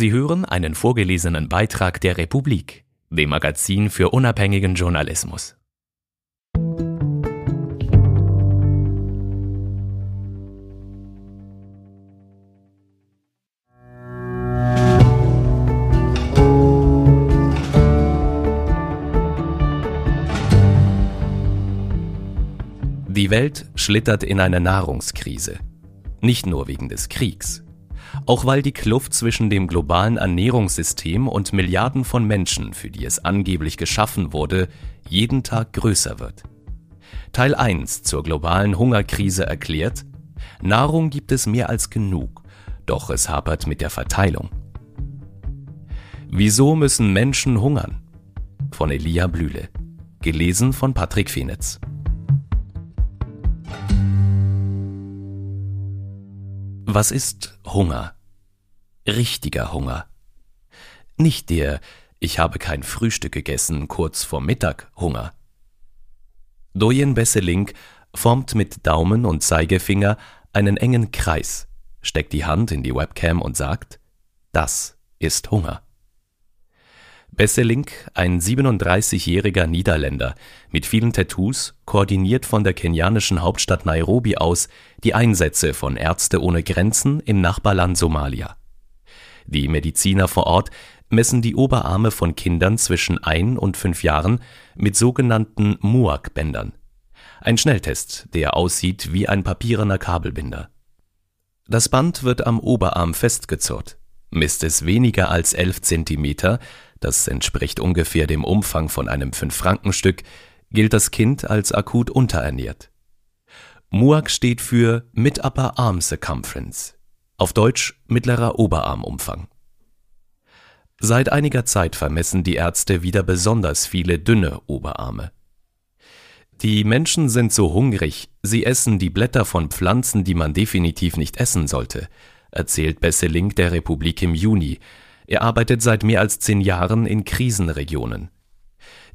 Sie hören einen vorgelesenen Beitrag der Republik, dem Magazin für unabhängigen Journalismus. Die Welt schlittert in eine Nahrungskrise. Nicht nur wegen des Kriegs. Auch weil die Kluft zwischen dem globalen Ernährungssystem und Milliarden von Menschen, für die es angeblich geschaffen wurde, jeden Tag größer wird. Teil 1 zur globalen Hungerkrise erklärt, Nahrung gibt es mehr als genug, doch es hapert mit der Verteilung. Wieso müssen Menschen hungern? Von Elia Blühle. Gelesen von Patrick Fenitz. Was ist Hunger? Richtiger Hunger. Nicht der Ich habe kein Frühstück gegessen kurz vor Mittag Hunger. Doyen Besselink formt mit Daumen und Zeigefinger einen engen Kreis, steckt die Hand in die Webcam und sagt, das ist Hunger. Besselink, ein 37-jähriger Niederländer mit vielen Tattoos, koordiniert von der kenianischen Hauptstadt Nairobi aus die Einsätze von Ärzte ohne Grenzen im Nachbarland Somalia. Die Mediziner vor Ort messen die Oberarme von Kindern zwischen ein und fünf Jahren mit sogenannten MUAC-Bändern. Ein Schnelltest, der aussieht wie ein papierener Kabelbinder. Das Band wird am Oberarm festgezurrt. Misst es weniger als 11 Zentimeter, das entspricht ungefähr dem Umfang von einem Fünf-Franken-Stück, gilt das Kind als akut unterernährt. MUAC steht für Mid Upper Arm Circumference, auf Deutsch mittlerer Oberarmumfang. Seit einiger Zeit vermessen die Ärzte wieder besonders viele dünne Oberarme. Die Menschen sind so hungrig, sie essen die Blätter von Pflanzen, die man definitiv nicht essen sollte, erzählt Besseling der Republik im Juni, er arbeitet seit mehr als zehn Jahren in Krisenregionen.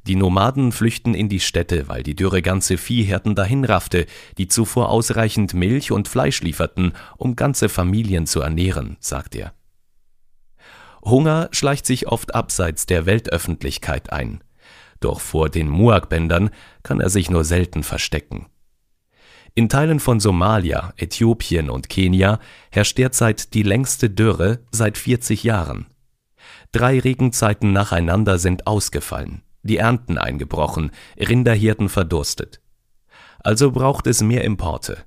Die Nomaden flüchten in die Städte, weil die Dürre ganze Viehherden dahinraffte, die zuvor ausreichend Milch und Fleisch lieferten, um ganze Familien zu ernähren, sagt er. Hunger schleicht sich oft abseits der Weltöffentlichkeit ein. Doch vor den Muak-Bändern kann er sich nur selten verstecken. In Teilen von Somalia, Äthiopien und Kenia herrscht derzeit die längste Dürre seit 40 Jahren. Drei Regenzeiten nacheinander sind ausgefallen, die Ernten eingebrochen, Rinderhirten verdurstet. Also braucht es mehr Importe.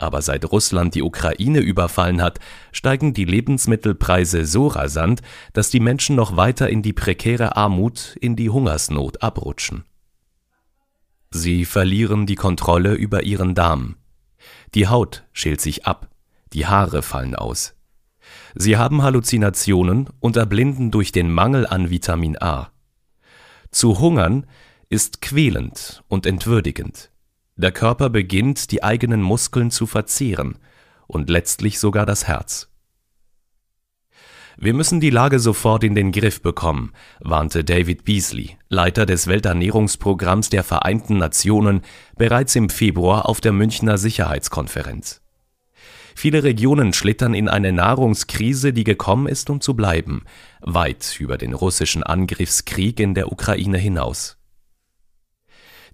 Aber seit Russland die Ukraine überfallen hat, steigen die Lebensmittelpreise so rasant, dass die Menschen noch weiter in die prekäre Armut, in die Hungersnot abrutschen. Sie verlieren die Kontrolle über ihren Darm. Die Haut schält sich ab, die Haare fallen aus. Sie haben Halluzinationen und erblinden durch den Mangel an Vitamin A. Zu hungern ist quälend und entwürdigend. Der Körper beginnt, die eigenen Muskeln zu verzehren und letztlich sogar das Herz. Wir müssen die Lage sofort in den Griff bekommen, warnte David Beasley, Leiter des Welternährungsprogramms der Vereinten Nationen, bereits im Februar auf der Münchner Sicherheitskonferenz. Viele Regionen schlittern in eine Nahrungskrise, die gekommen ist, um zu bleiben, weit über den russischen Angriffskrieg in der Ukraine hinaus.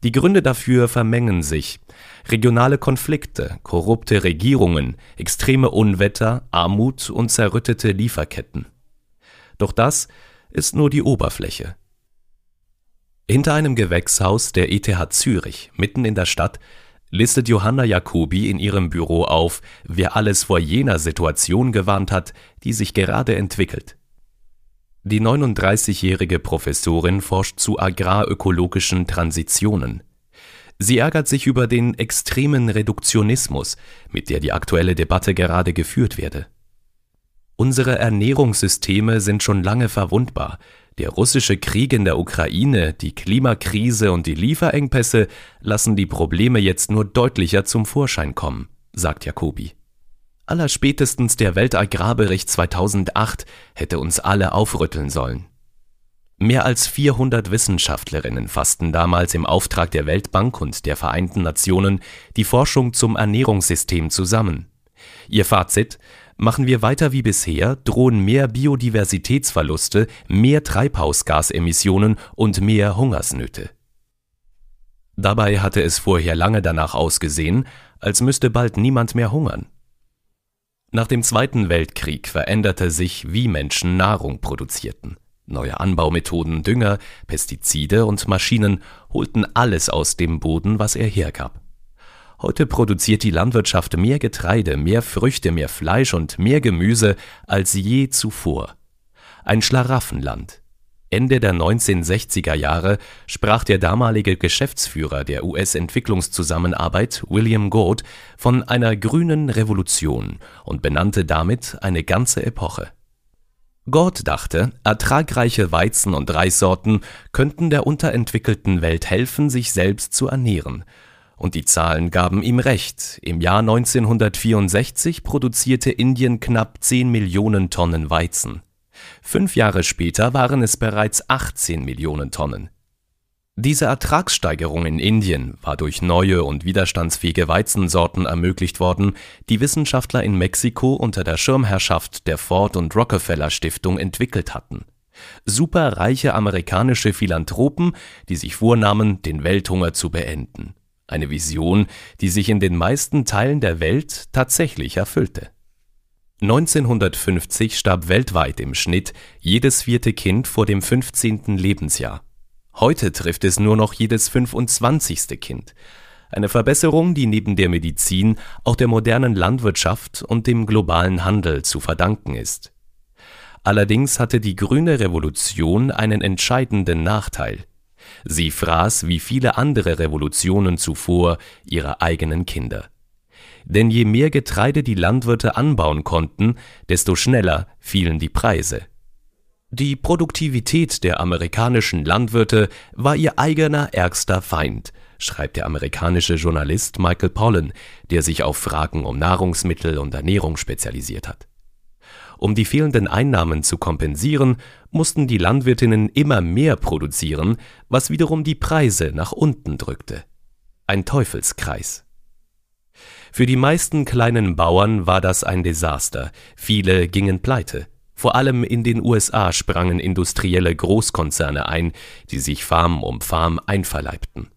Die Gründe dafür vermengen sich. Regionale Konflikte, korrupte Regierungen, extreme Unwetter, Armut und zerrüttete Lieferketten. Doch das ist nur die Oberfläche. Hinter einem Gewächshaus der ETH Zürich, mitten in der Stadt, listet Johanna Jacobi in ihrem Büro auf, wer alles vor jener Situation gewarnt hat, die sich gerade entwickelt. Die 39-jährige Professorin forscht zu agrarökologischen Transitionen. Sie ärgert sich über den extremen Reduktionismus, mit der die aktuelle Debatte gerade geführt werde. Unsere Ernährungssysteme sind schon lange verwundbar, der russische Krieg in der Ukraine, die Klimakrise und die Lieferengpässe lassen die Probleme jetzt nur deutlicher zum Vorschein kommen, sagt Jacobi. Allerspätestens der Weltagrarbericht 2008 hätte uns alle aufrütteln sollen. Mehr als 400 Wissenschaftlerinnen fassten damals im Auftrag der Weltbank und der Vereinten Nationen die Forschung zum Ernährungssystem zusammen. Ihr Fazit Machen wir weiter wie bisher, drohen mehr Biodiversitätsverluste, mehr Treibhausgasemissionen und mehr Hungersnöte. Dabei hatte es vorher lange danach ausgesehen, als müsste bald niemand mehr hungern. Nach dem Zweiten Weltkrieg veränderte sich, wie Menschen Nahrung produzierten. Neue Anbaumethoden, Dünger, Pestizide und Maschinen holten alles aus dem Boden, was er hergab. Heute produziert die Landwirtschaft mehr Getreide, mehr Früchte, mehr Fleisch und mehr Gemüse als je zuvor. Ein Schlaraffenland. Ende der 1960er Jahre sprach der damalige Geschäftsführer der US-Entwicklungszusammenarbeit William Gord von einer grünen Revolution und benannte damit eine ganze Epoche. Gord dachte, ertragreiche Weizen- und Reissorten könnten der unterentwickelten Welt helfen, sich selbst zu ernähren. Und die Zahlen gaben ihm recht. Im Jahr 1964 produzierte Indien knapp 10 Millionen Tonnen Weizen. Fünf Jahre später waren es bereits 18 Millionen Tonnen. Diese Ertragssteigerung in Indien war durch neue und widerstandsfähige Weizensorten ermöglicht worden, die Wissenschaftler in Mexiko unter der Schirmherrschaft der Ford und Rockefeller Stiftung entwickelt hatten. Superreiche amerikanische Philanthropen, die sich vornahmen, den Welthunger zu beenden. Eine Vision, die sich in den meisten Teilen der Welt tatsächlich erfüllte. 1950 starb weltweit im Schnitt jedes vierte Kind vor dem 15. Lebensjahr. Heute trifft es nur noch jedes 25. Kind. Eine Verbesserung, die neben der Medizin auch der modernen Landwirtschaft und dem globalen Handel zu verdanken ist. Allerdings hatte die grüne Revolution einen entscheidenden Nachteil. Sie fraß wie viele andere Revolutionen zuvor ihre eigenen Kinder. Denn je mehr Getreide die Landwirte anbauen konnten, desto schneller fielen die Preise. Die Produktivität der amerikanischen Landwirte war ihr eigener ärgster Feind, schreibt der amerikanische Journalist Michael Pollan, der sich auf Fragen um Nahrungsmittel und Ernährung spezialisiert hat. Um die fehlenden Einnahmen zu kompensieren, mussten die Landwirtinnen immer mehr produzieren, was wiederum die Preise nach unten drückte. Ein Teufelskreis. Für die meisten kleinen Bauern war das ein Desaster, viele gingen pleite. Vor allem in den USA sprangen industrielle Großkonzerne ein, die sich Farm um Farm einverleibten.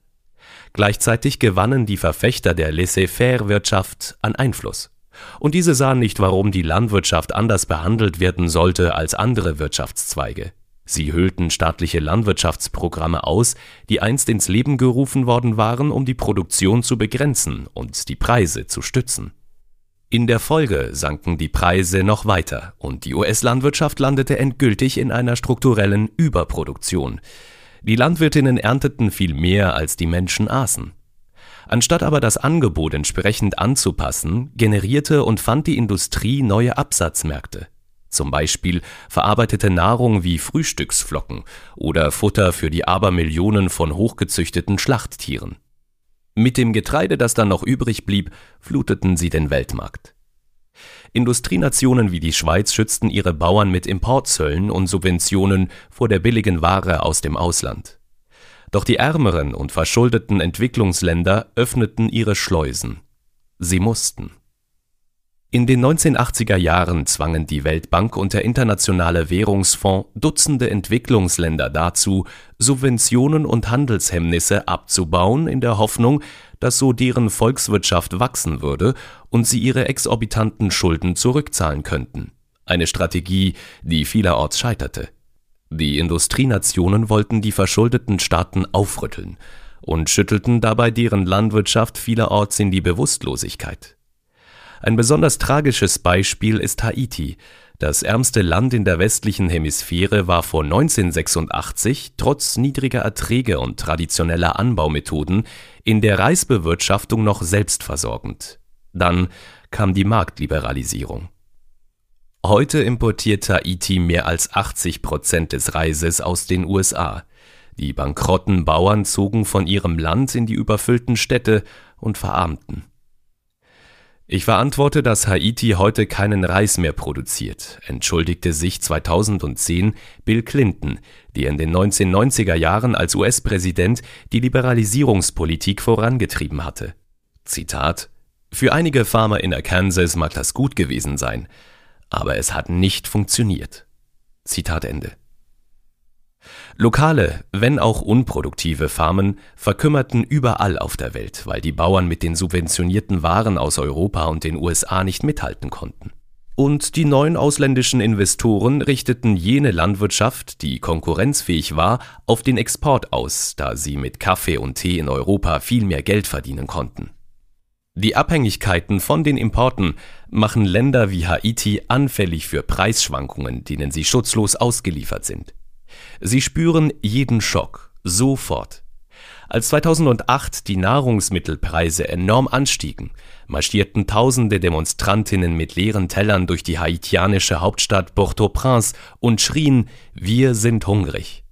Gleichzeitig gewannen die Verfechter der Laissez-faire-Wirtschaft an Einfluss. Und diese sahen nicht, warum die Landwirtschaft anders behandelt werden sollte als andere Wirtschaftszweige. Sie hüllten staatliche Landwirtschaftsprogramme aus, die einst ins Leben gerufen worden waren, um die Produktion zu begrenzen und die Preise zu stützen. In der Folge sanken die Preise noch weiter und die US-Landwirtschaft landete endgültig in einer strukturellen Überproduktion. Die Landwirtinnen ernteten viel mehr, als die Menschen aßen. Anstatt aber das Angebot entsprechend anzupassen, generierte und fand die Industrie neue Absatzmärkte. Zum Beispiel verarbeitete Nahrung wie Frühstücksflocken oder Futter für die Abermillionen von hochgezüchteten Schlachttieren. Mit dem Getreide, das dann noch übrig blieb, fluteten sie den Weltmarkt. Industrienationen wie die Schweiz schützten ihre Bauern mit Importzöllen und Subventionen vor der billigen Ware aus dem Ausland. Doch die ärmeren und verschuldeten Entwicklungsländer öffneten ihre Schleusen. Sie mussten. In den 1980er Jahren zwangen die Weltbank und der Internationale Währungsfonds Dutzende Entwicklungsländer dazu, Subventionen und Handelshemmnisse abzubauen, in der Hoffnung, dass so deren Volkswirtschaft wachsen würde und sie ihre exorbitanten Schulden zurückzahlen könnten. Eine Strategie, die vielerorts scheiterte. Die Industrienationen wollten die verschuldeten Staaten aufrütteln und schüttelten dabei deren Landwirtschaft vielerorts in die Bewusstlosigkeit. Ein besonders tragisches Beispiel ist Haiti. Das ärmste Land in der westlichen Hemisphäre war vor 1986 trotz niedriger Erträge und traditioneller Anbaumethoden in der Reisbewirtschaftung noch selbstversorgend. Dann kam die Marktliberalisierung. Heute importiert Haiti mehr als 80 Prozent des Reises aus den USA. Die bankrotten Bauern zogen von ihrem Land in die überfüllten Städte und verarmten. Ich verantworte, dass Haiti heute keinen Reis mehr produziert, entschuldigte sich 2010 Bill Clinton, der in den 1990er Jahren als US-Präsident die Liberalisierungspolitik vorangetrieben hatte. Zitat Für einige Farmer in Arkansas mag das gut gewesen sein, aber es hat nicht funktioniert. Zitat Ende. Lokale, wenn auch unproduktive Farmen verkümmerten überall auf der Welt, weil die Bauern mit den subventionierten Waren aus Europa und den USA nicht mithalten konnten. Und die neuen ausländischen Investoren richteten jene Landwirtschaft, die konkurrenzfähig war, auf den Export aus, da sie mit Kaffee und Tee in Europa viel mehr Geld verdienen konnten. Die Abhängigkeiten von den Importen machen Länder wie Haiti anfällig für Preisschwankungen, denen sie schutzlos ausgeliefert sind. Sie spüren jeden Schock sofort. Als 2008 die Nahrungsmittelpreise enorm anstiegen, marschierten tausende Demonstrantinnen mit leeren Tellern durch die haitianische Hauptstadt Port-au-Prince und schrien Wir sind hungrig.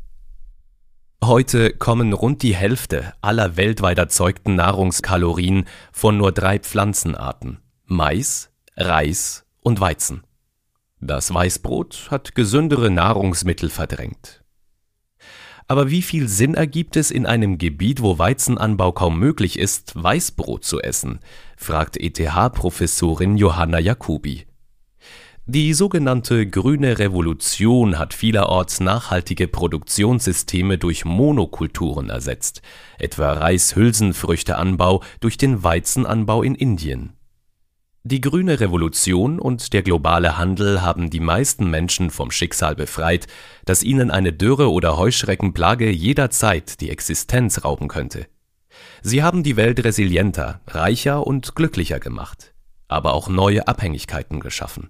Heute kommen rund die Hälfte aller weltweit erzeugten Nahrungskalorien von nur drei Pflanzenarten Mais, Reis und Weizen. Das Weißbrot hat gesündere Nahrungsmittel verdrängt. Aber wie viel Sinn ergibt es in einem Gebiet, wo Weizenanbau kaum möglich ist, Weißbrot zu essen? fragt ETH-Professorin Johanna Jacobi. Die sogenannte grüne Revolution hat vielerorts nachhaltige Produktionssysteme durch Monokulturen ersetzt, etwa Reishülsenfrüchteanbau durch den Weizenanbau in Indien. Die grüne Revolution und der globale Handel haben die meisten Menschen vom Schicksal befreit, dass ihnen eine Dürre oder Heuschreckenplage jederzeit die Existenz rauben könnte. Sie haben die Welt resilienter, reicher und glücklicher gemacht, aber auch neue Abhängigkeiten geschaffen.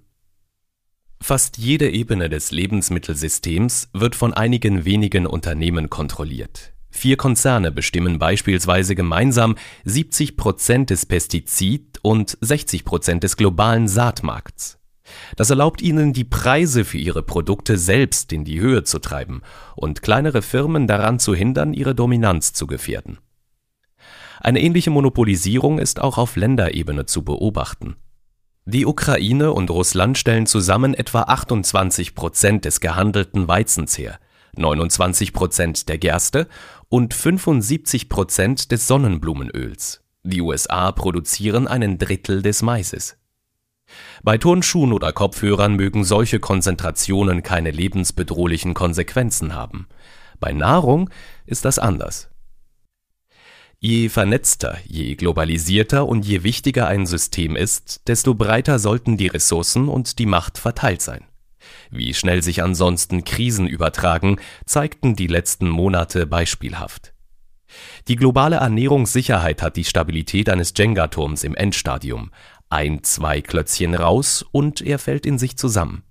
Fast jede Ebene des Lebensmittelsystems wird von einigen wenigen Unternehmen kontrolliert Vier Konzerne bestimmen beispielsweise gemeinsam 70 Prozent des Pestizid- und 60 Prozent des globalen Saatmarkts. Das erlaubt ihnen, die Preise für ihre Produkte selbst in die Höhe zu treiben und kleinere Firmen daran zu hindern, ihre Dominanz zu gefährden. Eine ähnliche Monopolisierung ist auch auf Länderebene zu beobachten. Die Ukraine und Russland stellen zusammen etwa 28 Prozent des gehandelten Weizens her, 29 Prozent der Gerste und 75 Prozent des Sonnenblumenöls. Die USA produzieren einen Drittel des Maises. Bei Turnschuhen oder Kopfhörern mögen solche Konzentrationen keine lebensbedrohlichen Konsequenzen haben. Bei Nahrung ist das anders. Je vernetzter, je globalisierter und je wichtiger ein System ist, desto breiter sollten die Ressourcen und die Macht verteilt sein. Wie schnell sich ansonsten Krisen übertragen, zeigten die letzten Monate beispielhaft. Die globale Ernährungssicherheit hat die Stabilität eines Jenga-Turms im Endstadium. Ein, zwei Klötzchen raus und er fällt in sich zusammen.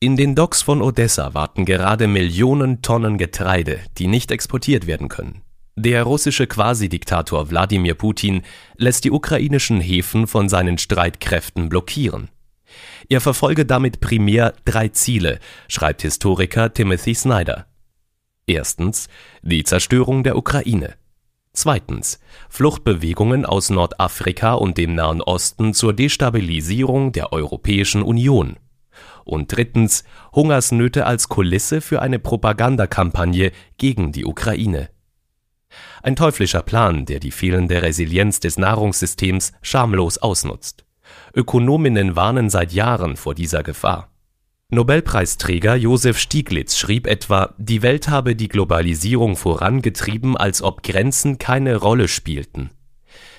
In den Docks von Odessa warten gerade Millionen Tonnen Getreide, die nicht exportiert werden können. Der russische Quasi-Diktator Wladimir Putin lässt die ukrainischen Häfen von seinen Streitkräften blockieren. Er verfolge damit primär drei Ziele, schreibt Historiker Timothy Snyder. Erstens die Zerstörung der Ukraine. Zweitens Fluchtbewegungen aus Nordafrika und dem Nahen Osten zur Destabilisierung der Europäischen Union. Und drittens Hungersnöte als Kulisse für eine Propagandakampagne gegen die Ukraine. Ein teuflischer Plan, der die fehlende Resilienz des Nahrungssystems schamlos ausnutzt. Ökonominnen warnen seit Jahren vor dieser Gefahr. Nobelpreisträger Josef Stieglitz schrieb etwa, die Welt habe die Globalisierung vorangetrieben, als ob Grenzen keine Rolle spielten.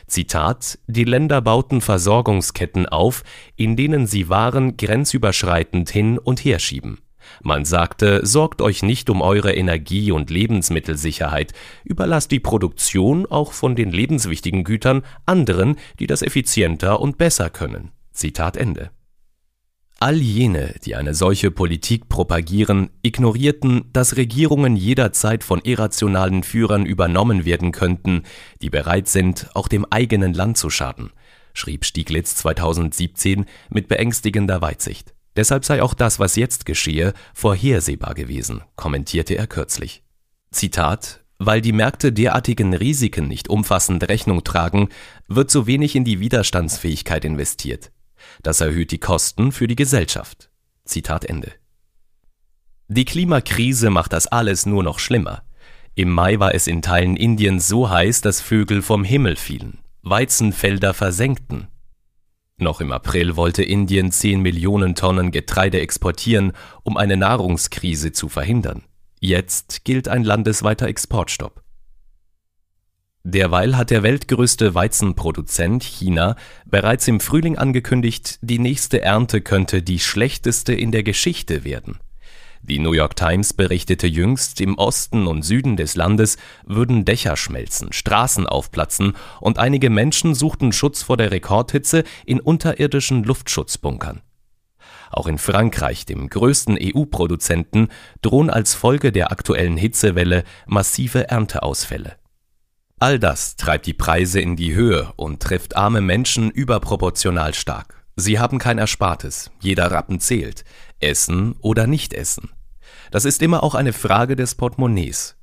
Zitat: Die Länder bauten Versorgungsketten auf, in denen sie Waren grenzüberschreitend hin und her schieben. Man sagte, sorgt euch nicht um eure Energie- und Lebensmittelsicherheit, überlasst die Produktion auch von den lebenswichtigen Gütern anderen, die das effizienter und besser können. Zitat Ende. All jene, die eine solche Politik propagieren, ignorierten, dass Regierungen jederzeit von irrationalen Führern übernommen werden könnten, die bereit sind, auch dem eigenen Land zu schaden, schrieb Stieglitz 2017 mit beängstigender Weitsicht. Deshalb sei auch das, was jetzt geschehe, vorhersehbar gewesen, kommentierte er kürzlich. Zitat weil die Märkte derartigen Risiken nicht umfassend Rechnung tragen, wird so wenig in die Widerstandsfähigkeit investiert. Das erhöht die Kosten für die Gesellschaft. Zitat Ende. Die Klimakrise macht das alles nur noch schlimmer. Im Mai war es in Teilen Indiens so heiß, dass Vögel vom Himmel fielen. Weizenfelder versenkten. Noch im April wollte Indien 10 Millionen Tonnen Getreide exportieren, um eine Nahrungskrise zu verhindern. Jetzt gilt ein landesweiter Exportstopp. Derweil hat der weltgrößte Weizenproduzent China bereits im Frühling angekündigt, die nächste Ernte könnte die schlechteste in der Geschichte werden. Die New York Times berichtete jüngst, im Osten und Süden des Landes würden Dächer schmelzen, Straßen aufplatzen und einige Menschen suchten Schutz vor der Rekordhitze in unterirdischen Luftschutzbunkern. Auch in Frankreich, dem größten EU-Produzenten, drohen als Folge der aktuellen Hitzewelle massive Ernteausfälle. All das treibt die Preise in die Höhe und trifft arme Menschen überproportional stark. Sie haben kein Erspartes, jeder Rappen zählt, essen oder nicht essen. Das ist immer auch eine Frage des Portemonnaies.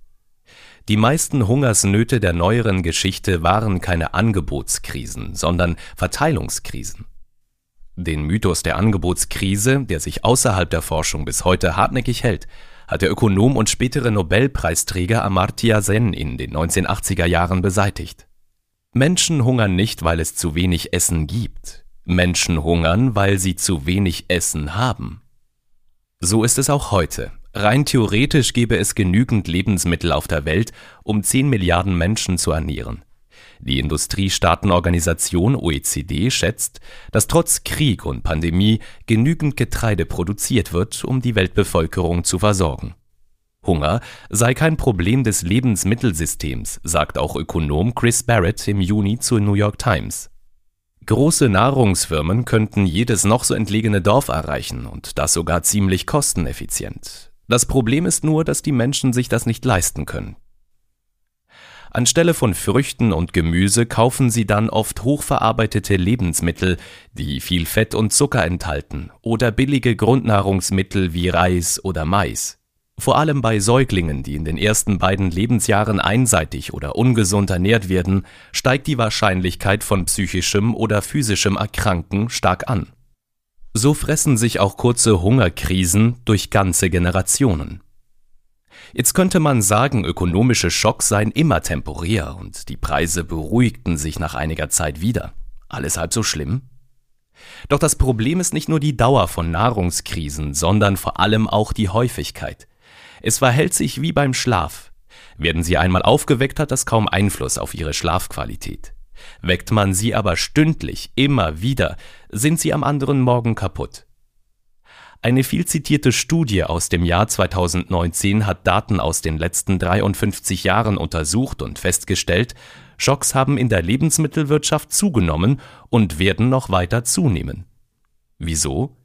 Die meisten Hungersnöte der neueren Geschichte waren keine Angebotskrisen, sondern Verteilungskrisen. Den Mythos der Angebotskrise, der sich außerhalb der Forschung bis heute hartnäckig hält, hat der Ökonom und spätere Nobelpreisträger Amartya Sen in den 1980er Jahren beseitigt. Menschen hungern nicht, weil es zu wenig Essen gibt. Menschen hungern, weil sie zu wenig Essen haben. So ist es auch heute. Rein theoretisch gäbe es genügend Lebensmittel auf der Welt, um 10 Milliarden Menschen zu ernähren. Die Industriestaatenorganisation OECD schätzt, dass trotz Krieg und Pandemie genügend Getreide produziert wird, um die Weltbevölkerung zu versorgen. Hunger sei kein Problem des Lebensmittelsystems, sagt auch Ökonom Chris Barrett im Juni zur New York Times. Große Nahrungsfirmen könnten jedes noch so entlegene Dorf erreichen und das sogar ziemlich kosteneffizient. Das Problem ist nur, dass die Menschen sich das nicht leisten können. Anstelle von Früchten und Gemüse kaufen sie dann oft hochverarbeitete Lebensmittel, die viel Fett und Zucker enthalten, oder billige Grundnahrungsmittel wie Reis oder Mais. Vor allem bei Säuglingen, die in den ersten beiden Lebensjahren einseitig oder ungesund ernährt werden, steigt die Wahrscheinlichkeit von psychischem oder physischem Erkranken stark an. So fressen sich auch kurze Hungerkrisen durch ganze Generationen. Jetzt könnte man sagen, ökonomische Schocks seien immer temporär und die Preise beruhigten sich nach einiger Zeit wieder. Alles halb so schlimm? Doch das Problem ist nicht nur die Dauer von Nahrungskrisen, sondern vor allem auch die Häufigkeit. Es verhält sich wie beim Schlaf. Werden sie einmal aufgeweckt, hat das kaum Einfluss auf ihre Schlafqualität. Weckt man sie aber stündlich, immer wieder, sind sie am anderen Morgen kaputt. Eine viel zitierte Studie aus dem Jahr 2019 hat Daten aus den letzten 53 Jahren untersucht und festgestellt, Schocks haben in der Lebensmittelwirtschaft zugenommen und werden noch weiter zunehmen. Wieso?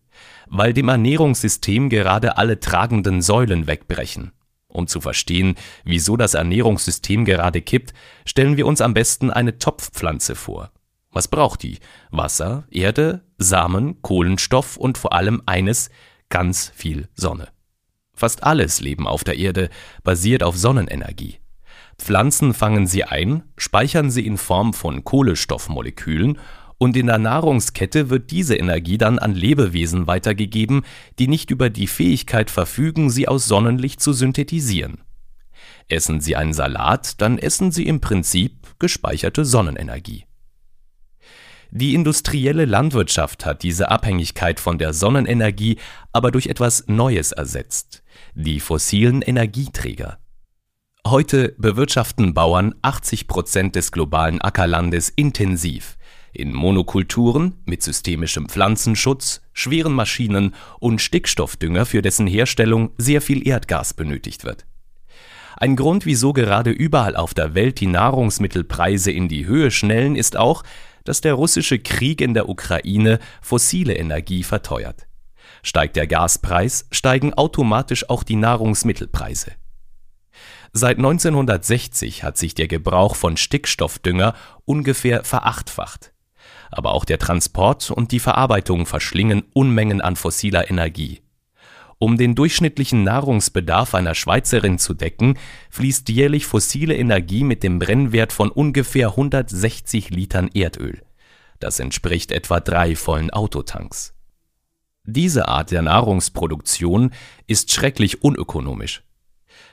Weil dem Ernährungssystem gerade alle tragenden Säulen wegbrechen. Um zu verstehen, wieso das Ernährungssystem gerade kippt, stellen wir uns am besten eine Topfpflanze vor. Was braucht die? Wasser, Erde, Samen, Kohlenstoff und vor allem eines, ganz viel Sonne. Fast alles Leben auf der Erde basiert auf Sonnenenergie. Pflanzen fangen sie ein, speichern sie in Form von Kohlenstoffmolekülen und in der Nahrungskette wird diese Energie dann an Lebewesen weitergegeben, die nicht über die Fähigkeit verfügen, sie aus Sonnenlicht zu synthetisieren. Essen Sie einen Salat, dann essen Sie im Prinzip gespeicherte Sonnenenergie. Die industrielle Landwirtschaft hat diese Abhängigkeit von der Sonnenenergie aber durch etwas Neues ersetzt, die fossilen Energieträger. Heute bewirtschaften Bauern 80 Prozent des globalen Ackerlandes intensiv, in Monokulturen mit systemischem Pflanzenschutz, schweren Maschinen und Stickstoffdünger, für dessen Herstellung sehr viel Erdgas benötigt wird. Ein Grund, wieso gerade überall auf der Welt die Nahrungsmittelpreise in die Höhe schnellen, ist auch, dass der russische Krieg in der Ukraine fossile Energie verteuert. Steigt der Gaspreis, steigen automatisch auch die Nahrungsmittelpreise. Seit 1960 hat sich der Gebrauch von Stickstoffdünger ungefähr verachtfacht. Aber auch der Transport und die Verarbeitung verschlingen Unmengen an fossiler Energie. Um den durchschnittlichen Nahrungsbedarf einer Schweizerin zu decken, fließt jährlich fossile Energie mit dem Brennwert von ungefähr 160 Litern Erdöl. Das entspricht etwa drei vollen Autotanks. Diese Art der Nahrungsproduktion ist schrecklich unökonomisch.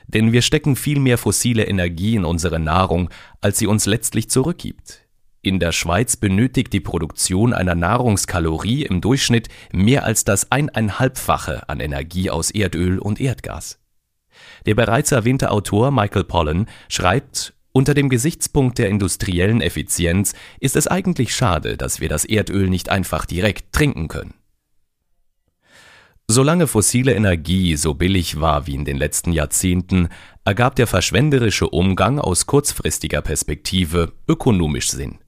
Denn wir stecken viel mehr fossile Energie in unsere Nahrung, als sie uns letztlich zurückgibt. In der Schweiz benötigt die Produktion einer Nahrungskalorie im Durchschnitt mehr als das eineinhalbfache an Energie aus Erdöl und Erdgas. Der bereits erwähnte Autor Michael Pollan schreibt, unter dem Gesichtspunkt der industriellen Effizienz ist es eigentlich schade, dass wir das Erdöl nicht einfach direkt trinken können. Solange fossile Energie so billig war wie in den letzten Jahrzehnten, ergab der verschwenderische Umgang aus kurzfristiger Perspektive ökonomisch Sinn.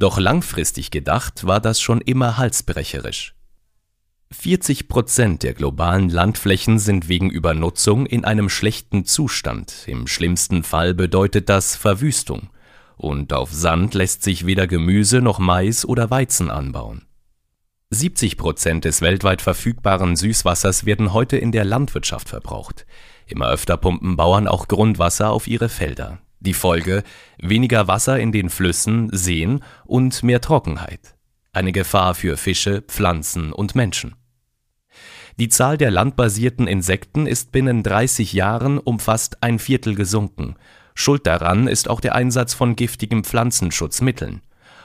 Doch langfristig gedacht war das schon immer halsbrecherisch. 40 Prozent der globalen Landflächen sind wegen Übernutzung in einem schlechten Zustand, im schlimmsten Fall bedeutet das Verwüstung, und auf Sand lässt sich weder Gemüse noch Mais oder Weizen anbauen. 70 Prozent des weltweit verfügbaren Süßwassers werden heute in der Landwirtschaft verbraucht. Immer öfter pumpen Bauern auch Grundwasser auf ihre Felder. Die Folge weniger Wasser in den Flüssen, Seen und mehr Trockenheit. Eine Gefahr für Fische, Pflanzen und Menschen. Die Zahl der landbasierten Insekten ist binnen 30 Jahren um fast ein Viertel gesunken. Schuld daran ist auch der Einsatz von giftigen Pflanzenschutzmitteln.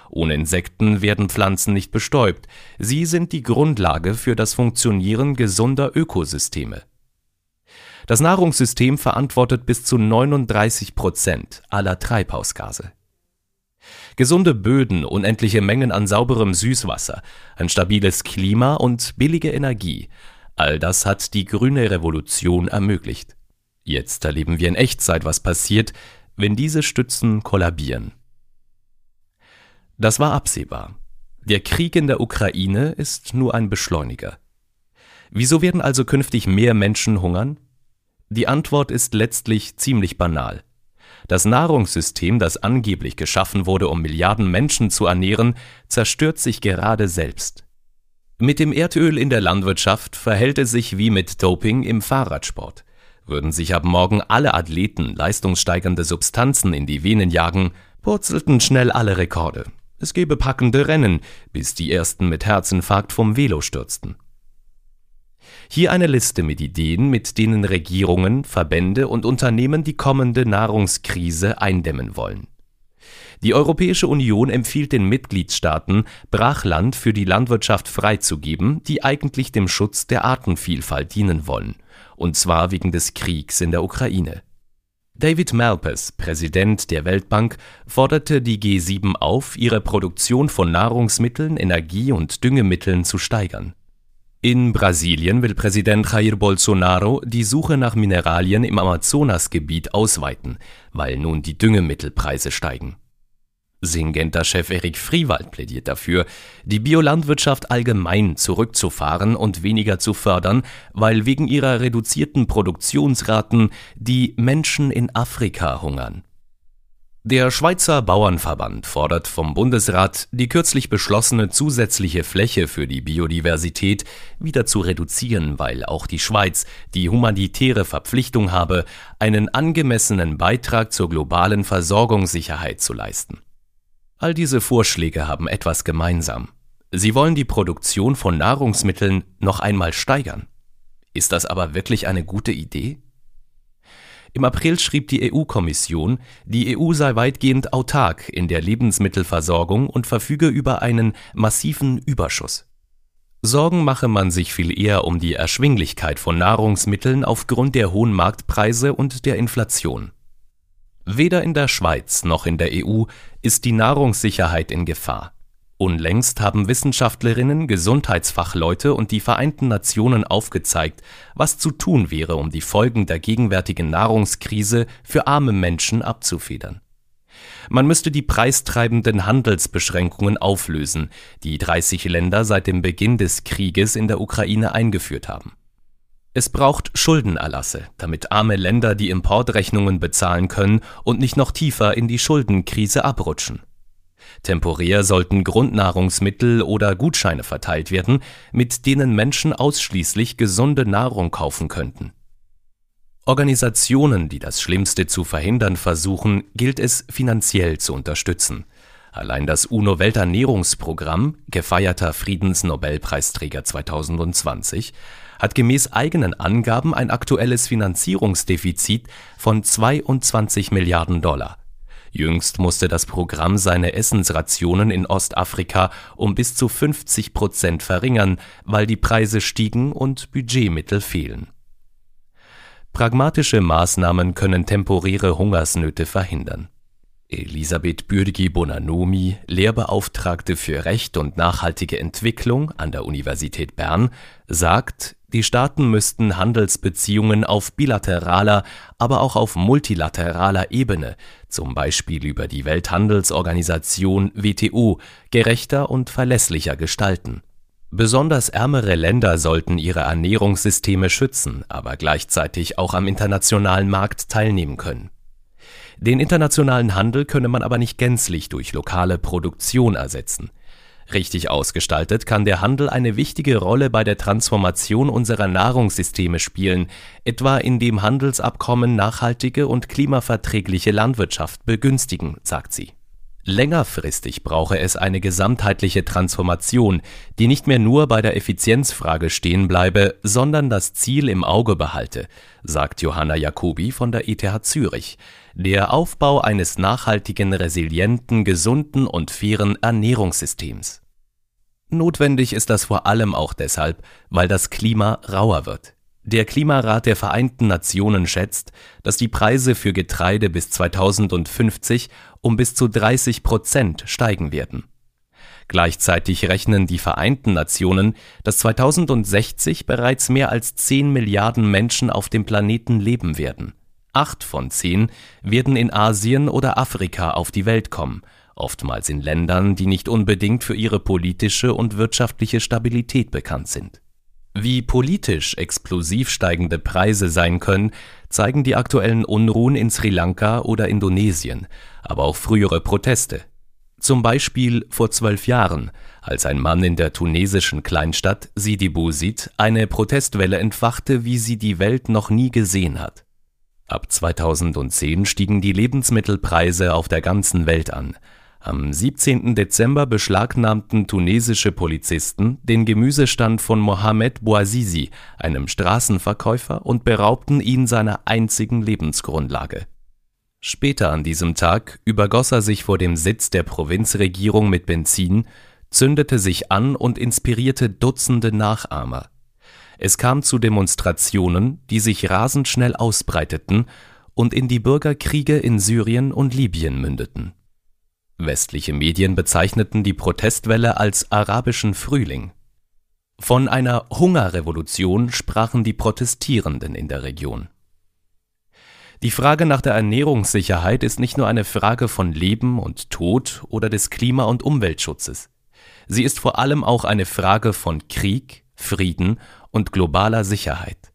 Ohne Insekten werden Pflanzen nicht bestäubt. Sie sind die Grundlage für das Funktionieren gesunder Ökosysteme. Das Nahrungssystem verantwortet bis zu 39 Prozent aller Treibhausgase. Gesunde Böden, unendliche Mengen an sauberem Süßwasser, ein stabiles Klima und billige Energie, all das hat die grüne Revolution ermöglicht. Jetzt erleben wir in Echtzeit, was passiert, wenn diese Stützen kollabieren. Das war absehbar. Der Krieg in der Ukraine ist nur ein Beschleuniger. Wieso werden also künftig mehr Menschen hungern? Die Antwort ist letztlich ziemlich banal. Das Nahrungssystem, das angeblich geschaffen wurde, um Milliarden Menschen zu ernähren, zerstört sich gerade selbst. Mit dem Erdöl in der Landwirtschaft verhält es sich wie mit Doping im Fahrradsport. Würden sich ab morgen alle Athleten leistungssteigernde Substanzen in die Venen jagen, purzelten schnell alle Rekorde. Es gäbe packende Rennen, bis die ersten mit Herzinfarkt vom Velo stürzten. Hier eine Liste mit Ideen, mit denen Regierungen, Verbände und Unternehmen die kommende Nahrungskrise eindämmen wollen. Die Europäische Union empfiehlt den Mitgliedstaaten, Brachland für die Landwirtschaft freizugeben, die eigentlich dem Schutz der Artenvielfalt dienen wollen, und zwar wegen des Kriegs in der Ukraine. David Malpass, Präsident der Weltbank, forderte die G7 auf, ihre Produktion von Nahrungsmitteln, Energie und Düngemitteln zu steigern. In Brasilien will Präsident Jair Bolsonaro die Suche nach Mineralien im Amazonasgebiet ausweiten, weil nun die Düngemittelpreise steigen. Syngenta-Chef Erik Friewald plädiert dafür, die Biolandwirtschaft allgemein zurückzufahren und weniger zu fördern, weil wegen ihrer reduzierten Produktionsraten die Menschen in Afrika hungern. Der Schweizer Bauernverband fordert vom Bundesrat, die kürzlich beschlossene zusätzliche Fläche für die Biodiversität wieder zu reduzieren, weil auch die Schweiz die humanitäre Verpflichtung habe, einen angemessenen Beitrag zur globalen Versorgungssicherheit zu leisten. All diese Vorschläge haben etwas gemeinsam. Sie wollen die Produktion von Nahrungsmitteln noch einmal steigern. Ist das aber wirklich eine gute Idee? Im April schrieb die EU-Kommission, die EU sei weitgehend autark in der Lebensmittelversorgung und verfüge über einen massiven Überschuss. Sorgen mache man sich viel eher um die Erschwinglichkeit von Nahrungsmitteln aufgrund der hohen Marktpreise und der Inflation. Weder in der Schweiz noch in der EU ist die Nahrungssicherheit in Gefahr. Unlängst haben Wissenschaftlerinnen, Gesundheitsfachleute und die Vereinten Nationen aufgezeigt, was zu tun wäre, um die Folgen der gegenwärtigen Nahrungskrise für arme Menschen abzufedern. Man müsste die preistreibenden Handelsbeschränkungen auflösen, die 30 Länder seit dem Beginn des Krieges in der Ukraine eingeführt haben. Es braucht Schuldenerlasse, damit arme Länder die Importrechnungen bezahlen können und nicht noch tiefer in die Schuldenkrise abrutschen. Temporär sollten Grundnahrungsmittel oder Gutscheine verteilt werden, mit denen Menschen ausschließlich gesunde Nahrung kaufen könnten. Organisationen, die das Schlimmste zu verhindern versuchen, gilt es finanziell zu unterstützen. Allein das UNO-Welternährungsprogramm, gefeierter Friedensnobelpreisträger 2020, hat gemäß eigenen Angaben ein aktuelles Finanzierungsdefizit von 22 Milliarden Dollar. Jüngst musste das Programm seine Essensrationen in Ostafrika um bis zu 50 Prozent verringern, weil die Preise stiegen und Budgetmittel fehlen. Pragmatische Maßnahmen können temporäre Hungersnöte verhindern. Elisabeth Bürgi-Bonanomi, Lehrbeauftragte für Recht und nachhaltige Entwicklung an der Universität Bern, sagt, die Staaten müssten Handelsbeziehungen auf bilateraler, aber auch auf multilateraler Ebene, zum Beispiel über die Welthandelsorganisation WTO, gerechter und verlässlicher gestalten. Besonders ärmere Länder sollten ihre Ernährungssysteme schützen, aber gleichzeitig auch am internationalen Markt teilnehmen können. Den internationalen Handel könne man aber nicht gänzlich durch lokale Produktion ersetzen. Richtig ausgestaltet kann der Handel eine wichtige Rolle bei der Transformation unserer Nahrungssysteme spielen, etwa indem Handelsabkommen nachhaltige und klimaverträgliche Landwirtschaft begünstigen, sagt sie. Längerfristig brauche es eine gesamtheitliche Transformation, die nicht mehr nur bei der Effizienzfrage stehen bleibe, sondern das Ziel im Auge behalte, sagt Johanna Jacobi von der ETH Zürich. Der Aufbau eines nachhaltigen, resilienten, gesunden und fairen Ernährungssystems. Notwendig ist das vor allem auch deshalb, weil das Klima rauer wird. Der Klimarat der Vereinten Nationen schätzt, dass die Preise für Getreide bis 2050 um bis zu 30 Prozent steigen werden. Gleichzeitig rechnen die Vereinten Nationen, dass 2060 bereits mehr als 10 Milliarden Menschen auf dem Planeten leben werden. Acht von zehn werden in Asien oder Afrika auf die Welt kommen, oftmals in Ländern, die nicht unbedingt für ihre politische und wirtschaftliche Stabilität bekannt sind. Wie politisch explosiv steigende Preise sein können, zeigen die aktuellen Unruhen in Sri Lanka oder Indonesien, aber auch frühere Proteste. Zum Beispiel vor zwölf Jahren, als ein Mann in der tunesischen Kleinstadt Sidi Bouzid eine Protestwelle entfachte, wie sie die Welt noch nie gesehen hat. Ab 2010 stiegen die Lebensmittelpreise auf der ganzen Welt an, am 17. Dezember beschlagnahmten tunesische Polizisten den Gemüsestand von Mohamed Bouazizi, einem Straßenverkäufer, und beraubten ihn seiner einzigen Lebensgrundlage. Später an diesem Tag übergoss er sich vor dem Sitz der Provinzregierung mit Benzin, zündete sich an und inspirierte Dutzende Nachahmer. Es kam zu Demonstrationen, die sich rasend schnell ausbreiteten und in die Bürgerkriege in Syrien und Libyen mündeten Westliche Medien bezeichneten die Protestwelle als arabischen Frühling. Von einer Hungerrevolution sprachen die Protestierenden in der Region. Die Frage nach der Ernährungssicherheit ist nicht nur eine Frage von Leben und Tod oder des Klima- und Umweltschutzes. Sie ist vor allem auch eine Frage von Krieg, Frieden und globaler Sicherheit.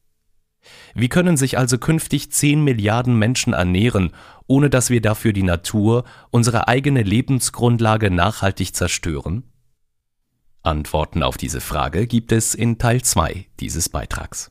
Wie können sich also künftig 10 Milliarden Menschen ernähren, ohne dass wir dafür die Natur, unsere eigene Lebensgrundlage nachhaltig zerstören? Antworten auf diese Frage gibt es in Teil 2 dieses Beitrags.